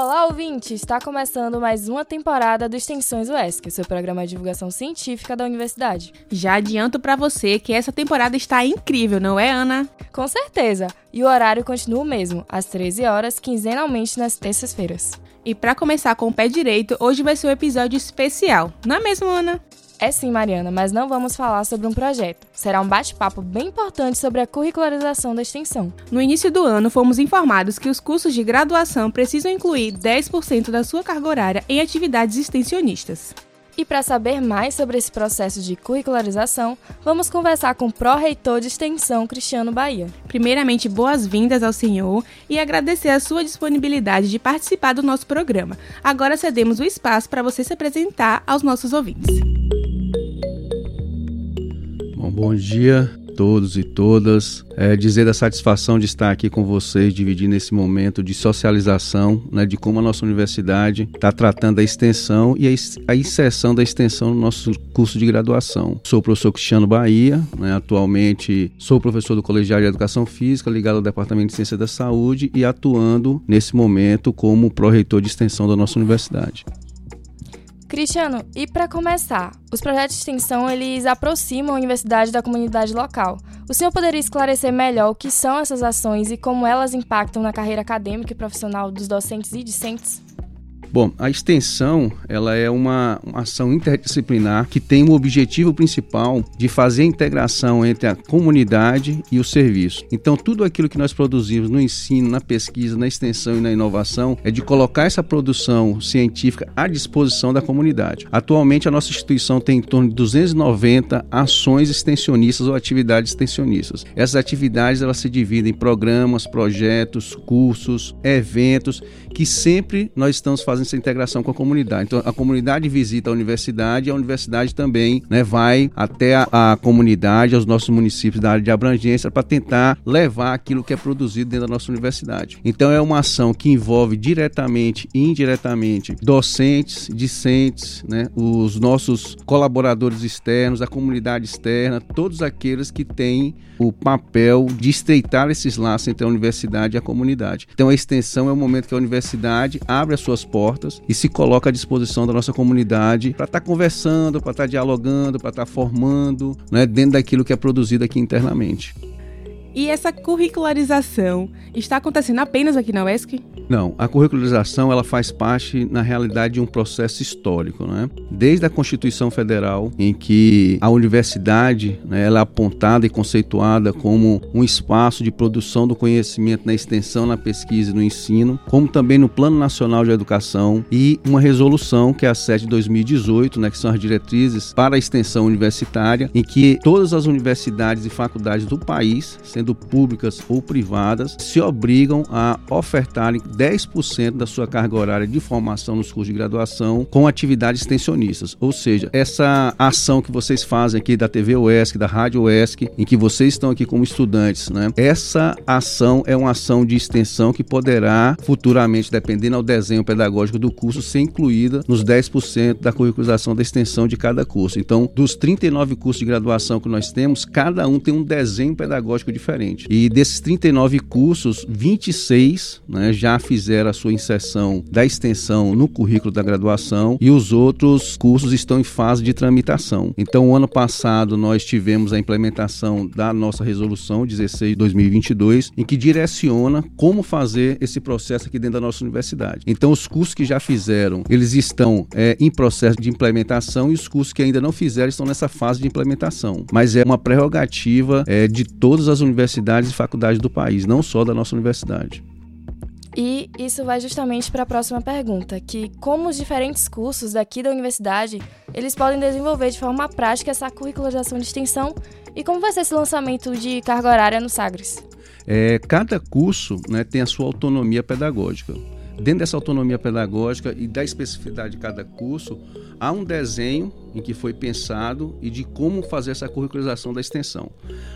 Olá, ouvinte! Está começando mais uma temporada do Extensões UESC, seu programa de divulgação científica da universidade. Já adianto para você que essa temporada está incrível, não é, Ana? Com certeza! E o horário continua o mesmo, às 13 horas, quinzenalmente nas terças-feiras. E para começar com o pé direito, hoje vai ser um episódio especial, não é mesmo, Ana? É sim, Mariana, mas não vamos falar sobre um projeto. Será um bate-papo bem importante sobre a curricularização da extensão. No início do ano, fomos informados que os cursos de graduação precisam incluir 10% da sua carga horária em atividades extensionistas. E para saber mais sobre esse processo de curricularização, vamos conversar com o pró-reitor de extensão Cristiano Bahia. Primeiramente, boas-vindas ao senhor e agradecer a sua disponibilidade de participar do nosso programa. Agora cedemos o espaço para você se apresentar aos nossos ouvintes. Bom, dia a todos e todas. É, dizer da satisfação de estar aqui com vocês, dividindo esse momento de socialização, né, de como a nossa universidade está tratando a extensão e a, a, inserção da extensão no nosso curso de graduação. Sou o professor Cristiano Bahia, né, atualmente sou professor do Colegiado de Educação Física, ligado ao Departamento de Ciência da Saúde e atuando nesse momento como pró-reitor de extensão da nossa universidade. Cristiano, e para começar, os projetos de extensão eles aproximam a universidade da comunidade local. O senhor poderia esclarecer melhor o que são essas ações e como elas impactam na carreira acadêmica e profissional dos docentes e discentes? Bom, a extensão ela é uma, uma, ação interdisciplinar que tem o objetivo principal de fazer a integração entre a comunidade e o serviço. Então, tudo aquilo que nós produzimos no ensino, na pesquisa, na extensão e na inovação é de colocar essa produção científica à disposição da comunidade. Atualmente, a nossa instituição tem em torno de 290 ações extensionistas ou atividades extensionistas. Essas atividades elas se dividem em programas, projetos, cursos, eventos que sempre nós estamos fazendo essa integração com a comunidade. Então, a comunidade visita a universidade e a universidade também né, vai até a, a comunidade, aos nossos municípios da área de abrangência, para tentar levar aquilo que é produzido dentro da nossa universidade. Então, é uma ação que envolve diretamente e indiretamente docentes, discentes, né, os nossos colaboradores externos, a comunidade externa, todos aqueles que têm o papel de estreitar esses laços entre a universidade e a comunidade. Então, a extensão é o momento que a universidade abre as suas portas e se coloca à disposição da nossa comunidade para estar tá conversando, para estar tá dialogando, para estar tá formando, né, dentro daquilo que é produzido aqui internamente. E essa curricularização está acontecendo apenas aqui na UESC? Não, a curricularização ela faz parte, na realidade, de um processo histórico. Né? Desde a Constituição Federal, em que a universidade né, ela é apontada e conceituada como um espaço de produção do conhecimento na extensão, na pesquisa e no ensino, como também no Plano Nacional de Educação e uma resolução, que é a 7 de 2018, né, que são as diretrizes para a extensão universitária, em que todas as universidades e faculdades do país, sendo públicas ou privadas, se obrigam a ofertarem 10% da sua carga horária de formação nos cursos de graduação com atividades extensionistas. Ou seja, essa ação que vocês fazem aqui da TV UESC, da Rádio UESC, em que vocês estão aqui como estudantes, né? Essa ação é uma ação de extensão que poderá futuramente, dependendo ao desenho pedagógico do curso, ser incluída nos 10% da curricularização da extensão de cada curso. Então, dos 39 cursos de graduação que nós temos, cada um tem um desenho pedagógico diferente. E desses 39 cursos, 26 né, já fizeram a sua inserção da extensão no currículo da graduação e os outros cursos estão em fase de tramitação. Então, o ano passado nós tivemos a implementação da nossa resolução 16 de 2022, em que direciona como fazer esse processo aqui dentro da nossa universidade. Então, os cursos que já fizeram, eles estão é, em processo de implementação e os cursos que ainda não fizeram estão nessa fase de implementação. Mas é uma prerrogativa é, de todas as universidades e faculdades do país, não só da nossa universidade. E isso vai justamente para a próxima pergunta, que como os diferentes cursos daqui da universidade, eles podem desenvolver de forma prática essa curricularização de extensão e como vai ser esse lançamento de carga horária no Sagres? É, cada curso né, tem a sua autonomia pedagógica. Dentro dessa autonomia pedagógica e da especificidade de cada curso, há um desenho em que foi pensado e de como fazer essa curricularização da extensão.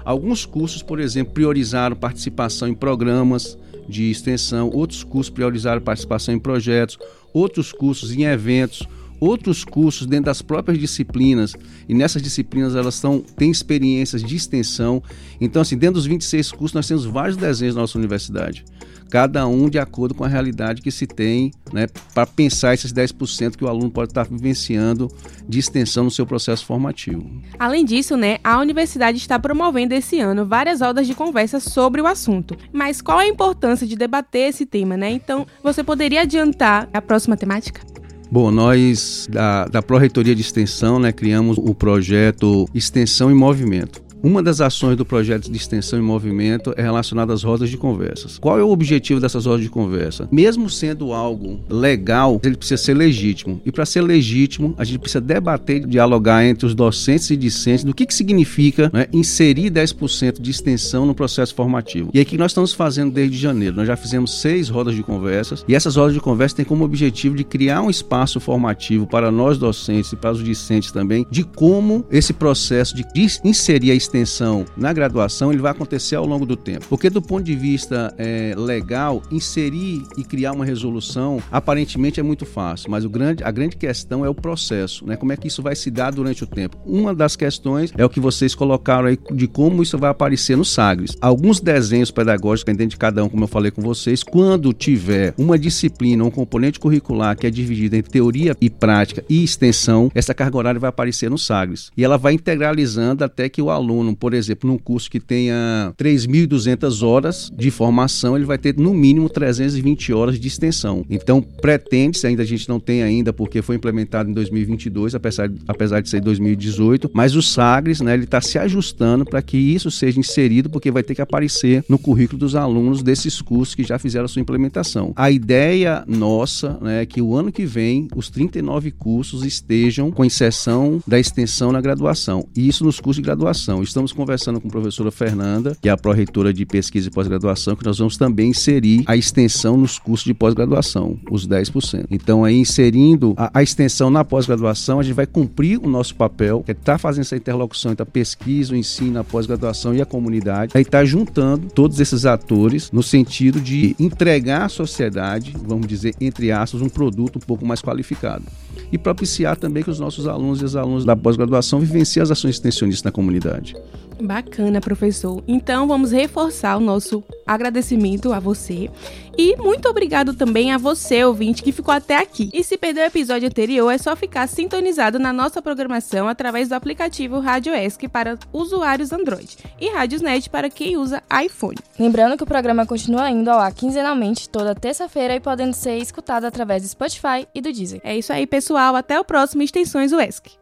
Alguns cursos, por exemplo, priorizaram participação em programas, de extensão, outros cursos priorizaram participação em projetos, outros cursos em eventos, outros cursos dentro das próprias disciplinas, e nessas disciplinas elas são, têm experiências de extensão. Então, assim, dentro dos 26 cursos, nós temos vários desenhos na nossa universidade cada um de acordo com a realidade que se tem, né, para pensar esses 10% que o aluno pode estar vivenciando de extensão no seu processo formativo. Além disso, né, a universidade está promovendo esse ano várias rodas de conversa sobre o assunto. Mas qual a importância de debater esse tema, né? Então, você poderia adiantar a próxima temática? Bom, nós da, da Pró-Reitoria de Extensão né, criamos o projeto Extensão em Movimento. Uma das ações do projeto de extensão em movimento é relacionada às rodas de conversas. Qual é o objetivo dessas rodas de conversa? Mesmo sendo algo legal, ele precisa ser legítimo. E para ser legítimo, a gente precisa debater dialogar entre os docentes e discentes do que, que significa né, inserir 10% de extensão no processo formativo. E o que nós estamos fazendo desde janeiro? Nós já fizemos seis rodas de conversas e essas rodas de conversa têm como objetivo de criar um espaço formativo para nós docentes e para os discentes também, de como esse processo de inserir a extensão extensão na graduação ele vai acontecer ao longo do tempo. Porque do ponto de vista é, legal, inserir e criar uma resolução aparentemente é muito fácil, mas o grande, a grande questão é o processo, né? Como é que isso vai se dar durante o tempo? Uma das questões é o que vocês colocaram aí de como isso vai aparecer no Sagres. Alguns desenhos pedagógicos, dependendo de cada um, como eu falei com vocês, quando tiver uma disciplina, um componente curricular que é dividido entre teoria e prática e extensão, essa carga horária vai aparecer no Sagres. E ela vai integralizando até que o aluno aluno, por exemplo, num curso que tenha 3.200 horas de formação, ele vai ter no mínimo 320 horas de extensão. Então, pretende-se, ainda a gente não tem ainda, porque foi implementado em 2022, apesar, apesar de ser 2018, mas o Sagres, né, ele está se ajustando para que isso seja inserido, porque vai ter que aparecer no currículo dos alunos desses cursos que já fizeram a sua implementação. A ideia nossa né, é que o ano que vem os 39 cursos estejam com exceção da extensão na graduação, e isso nos cursos de graduação estamos conversando com a professora Fernanda, que é a pró-reitora de pesquisa e pós-graduação, que nós vamos também inserir a extensão nos cursos de pós-graduação, os 10%. Então, aí inserindo a, a extensão na pós-graduação, a gente vai cumprir o nosso papel, que é estar tá fazendo essa interlocução entre a pesquisa, o ensino, a pós-graduação e a comunidade, aí está juntando todos esses atores no sentido de entregar à sociedade, vamos dizer, entre aspas, um produto um pouco mais qualificado e propiciar também que os nossos alunos e as alunas da pós-graduação vivenciem as ações extensionistas na comunidade. Bacana, professor. Então vamos reforçar o nosso agradecimento a você e muito obrigado também a você, ouvinte, que ficou até aqui. E se perdeu o episódio anterior, é só ficar sintonizado na nossa programação através do aplicativo Rádio ESC para usuários Android e Rádiosnet para quem usa iPhone. Lembrando que o programa continua indo ao ar quinzenalmente toda terça-feira e podendo ser escutado através do Spotify e do Deezer. É isso aí, pessoal. Até o próximo Extensões UESC.